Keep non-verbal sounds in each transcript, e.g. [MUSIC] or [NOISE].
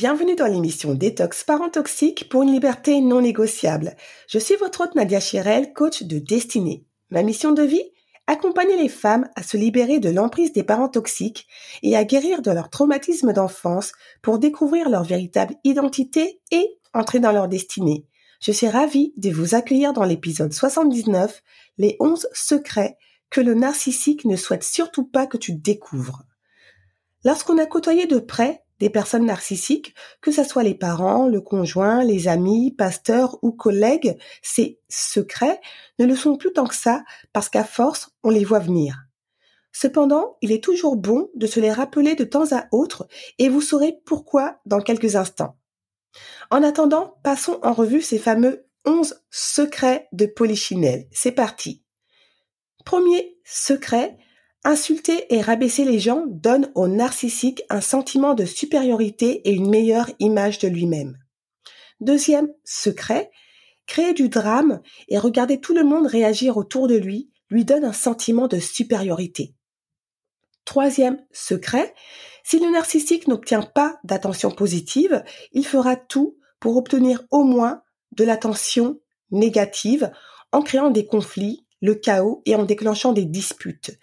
Bienvenue dans l'émission Détox Parents Toxiques pour une liberté non négociable. Je suis votre hôte Nadia Chirel, coach de destinée. Ma mission de vie? Accompagner les femmes à se libérer de l'emprise des parents toxiques et à guérir de leur traumatisme d'enfance pour découvrir leur véritable identité et entrer dans leur destinée. Je suis ravie de vous accueillir dans l'épisode 79, les 11 secrets que le narcissique ne souhaite surtout pas que tu découvres. Lorsqu'on a côtoyé de près des personnes narcissiques, que ce soit les parents, le conjoint, les amis, pasteurs ou collègues, ces secrets ne le sont plus tant que ça parce qu'à force, on les voit venir. Cependant, il est toujours bon de se les rappeler de temps à autre et vous saurez pourquoi dans quelques instants. En attendant, passons en revue ces fameux 11 secrets de Polichinelle. C'est parti. Premier secret, Insulter et rabaisser les gens donne au narcissique un sentiment de supériorité et une meilleure image de lui-même. Deuxième secret, créer du drame et regarder tout le monde réagir autour de lui lui donne un sentiment de supériorité. Troisième secret, si le narcissique n'obtient pas d'attention positive, il fera tout pour obtenir au moins de l'attention négative en créant des conflits, le chaos et en déclenchant des disputes.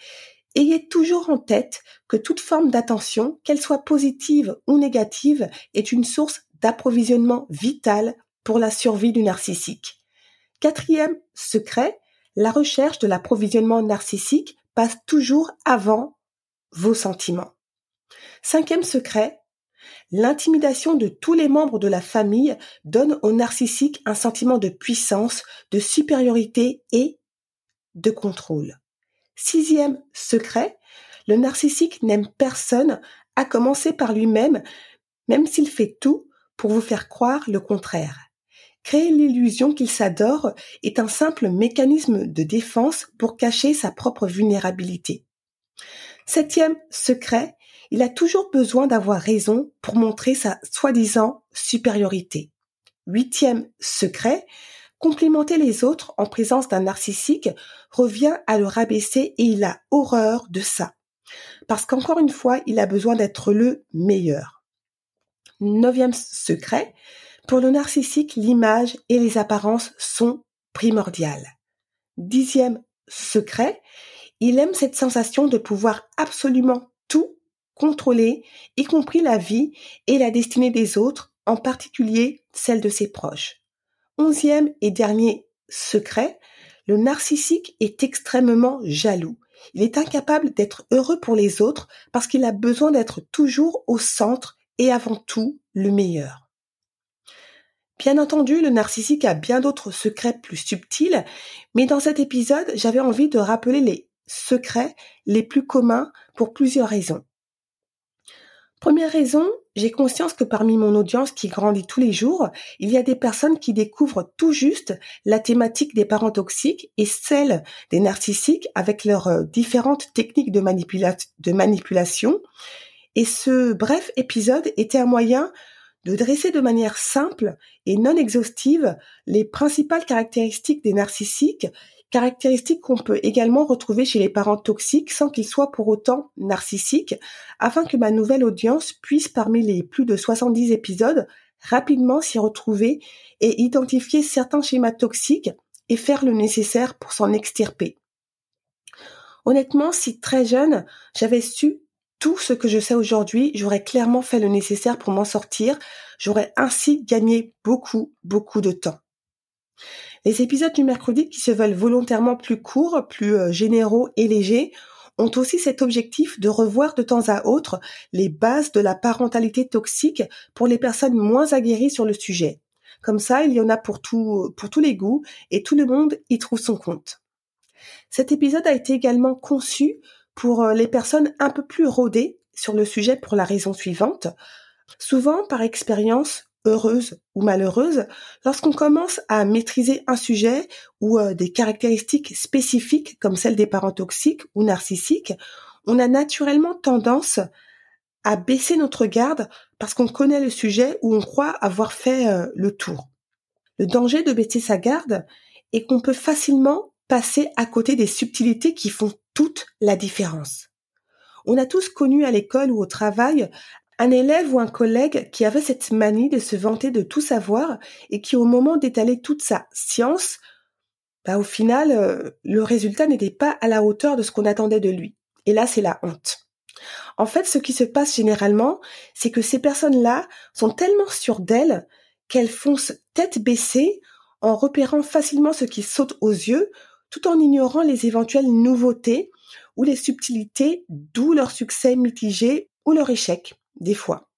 Ayez toujours en tête que toute forme d'attention, qu'elle soit positive ou négative, est une source d'approvisionnement vital pour la survie du narcissique. Quatrième secret, la recherche de l'approvisionnement narcissique passe toujours avant vos sentiments. Cinquième secret, l'intimidation de tous les membres de la famille donne au narcissique un sentiment de puissance, de supériorité et de contrôle. Sixième secret, le narcissique n'aime personne, à commencer par lui-même, même s'il fait tout pour vous faire croire le contraire. Créer l'illusion qu'il s'adore est un simple mécanisme de défense pour cacher sa propre vulnérabilité. Septième secret, il a toujours besoin d'avoir raison pour montrer sa soi-disant supériorité. Huitième secret, Complimenter les autres en présence d'un narcissique revient à le rabaisser et il a horreur de ça. Parce qu'encore une fois, il a besoin d'être le meilleur. Neuvième secret, pour le narcissique, l'image et les apparences sont primordiales. Dixième secret, il aime cette sensation de pouvoir absolument tout contrôler, y compris la vie et la destinée des autres, en particulier celle de ses proches. Onzième et dernier secret, le narcissique est extrêmement jaloux. Il est incapable d'être heureux pour les autres parce qu'il a besoin d'être toujours au centre et avant tout le meilleur. Bien entendu, le narcissique a bien d'autres secrets plus subtils, mais dans cet épisode, j'avais envie de rappeler les secrets les plus communs pour plusieurs raisons. Première raison, j'ai conscience que parmi mon audience qui grandit tous les jours, il y a des personnes qui découvrent tout juste la thématique des parents toxiques et celle des narcissiques avec leurs euh, différentes techniques de, de manipulation. Et ce bref épisode était un moyen de dresser de manière simple et non exhaustive les principales caractéristiques des narcissiques caractéristiques qu'on peut également retrouver chez les parents toxiques sans qu'ils soient pour autant narcissiques, afin que ma nouvelle audience puisse, parmi les plus de 70 épisodes, rapidement s'y retrouver et identifier certains schémas toxiques et faire le nécessaire pour s'en extirper. Honnêtement, si très jeune, j'avais su tout ce que je sais aujourd'hui, j'aurais clairement fait le nécessaire pour m'en sortir. J'aurais ainsi gagné beaucoup, beaucoup de temps. Les épisodes du mercredi qui se veulent volontairement plus courts, plus euh, généraux et légers ont aussi cet objectif de revoir de temps à autre les bases de la parentalité toxique pour les personnes moins aguerries sur le sujet. Comme ça, il y en a pour tous les goûts et tout le monde y trouve son compte. Cet épisode a été également conçu pour euh, les personnes un peu plus rodées sur le sujet pour la raison suivante. Souvent, par expérience, heureuse ou malheureuse, lorsqu'on commence à maîtriser un sujet ou euh, des caractéristiques spécifiques comme celles des parents toxiques ou narcissiques, on a naturellement tendance à baisser notre garde parce qu'on connaît le sujet ou on croit avoir fait euh, le tour. Le danger de baisser sa garde est qu'on peut facilement passer à côté des subtilités qui font toute la différence. On a tous connu à l'école ou au travail un élève ou un collègue qui avait cette manie de se vanter de tout savoir et qui au moment d'étaler toute sa science, bah au final, euh, le résultat n'était pas à la hauteur de ce qu'on attendait de lui. Et là, c'est la honte. En fait, ce qui se passe généralement, c'est que ces personnes-là sont tellement sûres d'elles qu'elles foncent tête baissée en repérant facilement ce qui saute aux yeux, tout en ignorant les éventuelles nouveautés ou les subtilités, d'où leur succès mitigé ou leur échec des fois.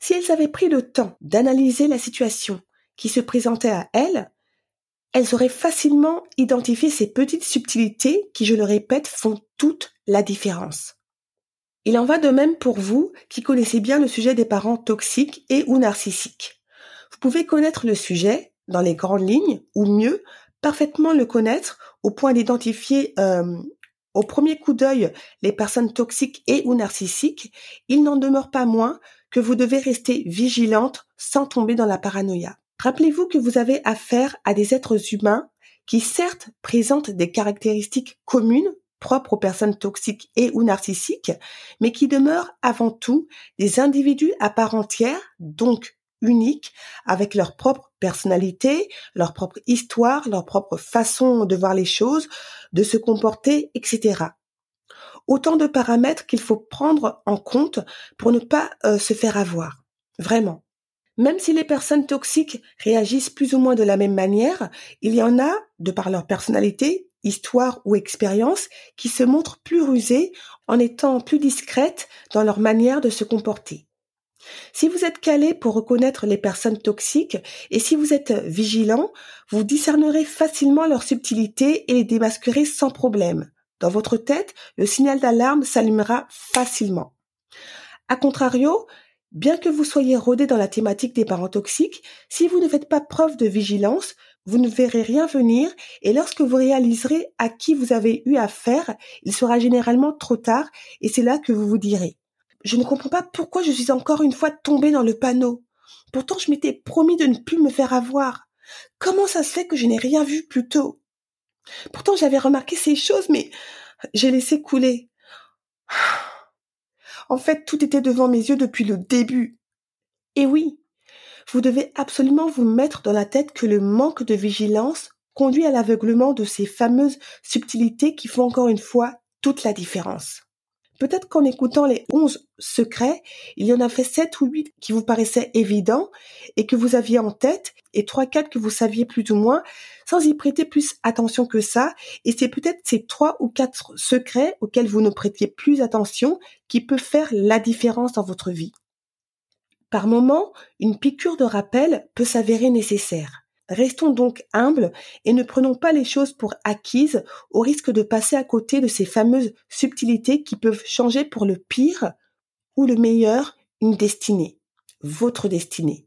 Si elles avaient pris le temps d'analyser la situation qui se présentait à elles, elles auraient facilement identifié ces petites subtilités qui, je le répète, font toute la différence. Il en va de même pour vous qui connaissez bien le sujet des parents toxiques et ou narcissiques. Vous pouvez connaître le sujet dans les grandes lignes, ou mieux, parfaitement le connaître au point d'identifier euh, au premier coup d'œil les personnes toxiques et ou narcissiques, il n'en demeure pas moins que vous devez rester vigilante sans tomber dans la paranoïa. Rappelez-vous que vous avez affaire à des êtres humains qui certes présentent des caractéristiques communes propres aux personnes toxiques et ou narcissiques, mais qui demeurent avant tout des individus à part entière, donc uniques, avec leur propre personnalité, leur propre histoire, leur propre façon de voir les choses, de se comporter, etc. Autant de paramètres qu'il faut prendre en compte pour ne pas euh, se faire avoir. Vraiment. Même si les personnes toxiques réagissent plus ou moins de la même manière, il y en a, de par leur personnalité, histoire ou expérience, qui se montrent plus rusées en étant plus discrètes dans leur manière de se comporter. Si vous êtes calé pour reconnaître les personnes toxiques et si vous êtes vigilant, vous discernerez facilement leurs subtilités et les démasquerez sans problème. Dans votre tête, le signal d'alarme s'allumera facilement. A contrario, bien que vous soyez rodé dans la thématique des parents toxiques, si vous ne faites pas preuve de vigilance, vous ne verrez rien venir et lorsque vous réaliserez à qui vous avez eu affaire, il sera généralement trop tard et c'est là que vous vous direz je ne comprends pas pourquoi je suis encore une fois tombée dans le panneau. Pourtant, je m'étais promis de ne plus me faire avoir. Comment ça se fait que je n'ai rien vu plus tôt? Pourtant, j'avais remarqué ces choses, mais j'ai laissé couler. [SIGHS] En fait, tout était devant mes yeux depuis le début. Et oui, vous devez absolument vous mettre dans la tête que le manque de vigilance conduit à l'aveuglement de ces fameuses subtilités qui font encore une fois toute la différence. Peut-être qu'en écoutant les onze secrets, il y en a fait sept ou huit qui vous paraissaient évidents et que vous aviez en tête et trois, quatre que vous saviez plus ou moins sans y prêter plus attention que ça. Et c'est peut-être ces trois ou quatre secrets auxquels vous ne prêtiez plus attention qui peuvent faire la différence dans votre vie. Par moment, une piqûre de rappel peut s'avérer nécessaire. Restons donc humbles et ne prenons pas les choses pour acquises au risque de passer à côté de ces fameuses subtilités qui peuvent changer pour le pire ou le meilleur une destinée, votre destinée.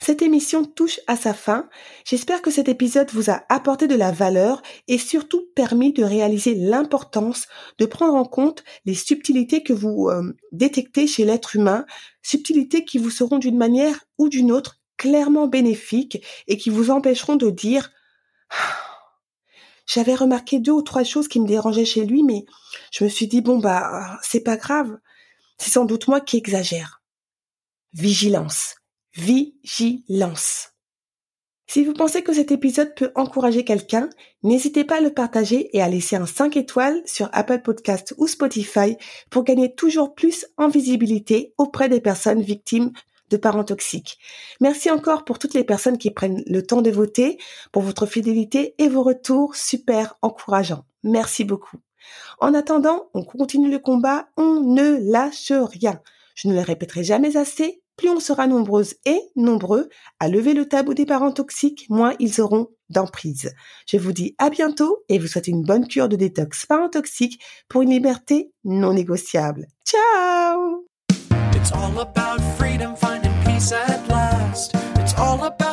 Cette émission touche à sa fin. J'espère que cet épisode vous a apporté de la valeur et surtout permis de réaliser l'importance de prendre en compte les subtilités que vous euh, détectez chez l'être humain, subtilités qui vous seront d'une manière ou d'une autre clairement bénéfiques et qui vous empêcheront de dire j'avais remarqué deux ou trois choses qui me dérangeaient chez lui, mais je me suis dit bon bah c'est pas grave, c'est sans doute moi qui exagère. Vigilance, vigilance. Si vous pensez que cet épisode peut encourager quelqu'un, n'hésitez pas à le partager et à laisser un 5 étoiles sur Apple Podcast ou Spotify pour gagner toujours plus en visibilité auprès des personnes victimes de parents toxiques. Merci encore pour toutes les personnes qui prennent le temps de voter, pour votre fidélité et vos retours super encourageants. Merci beaucoup. En attendant, on continue le combat, on ne lâche rien. Je ne le répéterai jamais assez, plus on sera nombreuses et nombreux à lever le tabou des parents toxiques, moins ils auront d'emprise. Je vous dis à bientôt et vous souhaite une bonne cure de détox parents toxiques pour une liberté non négociable. Ciao It's all about freedom, finding peace at last. It's all about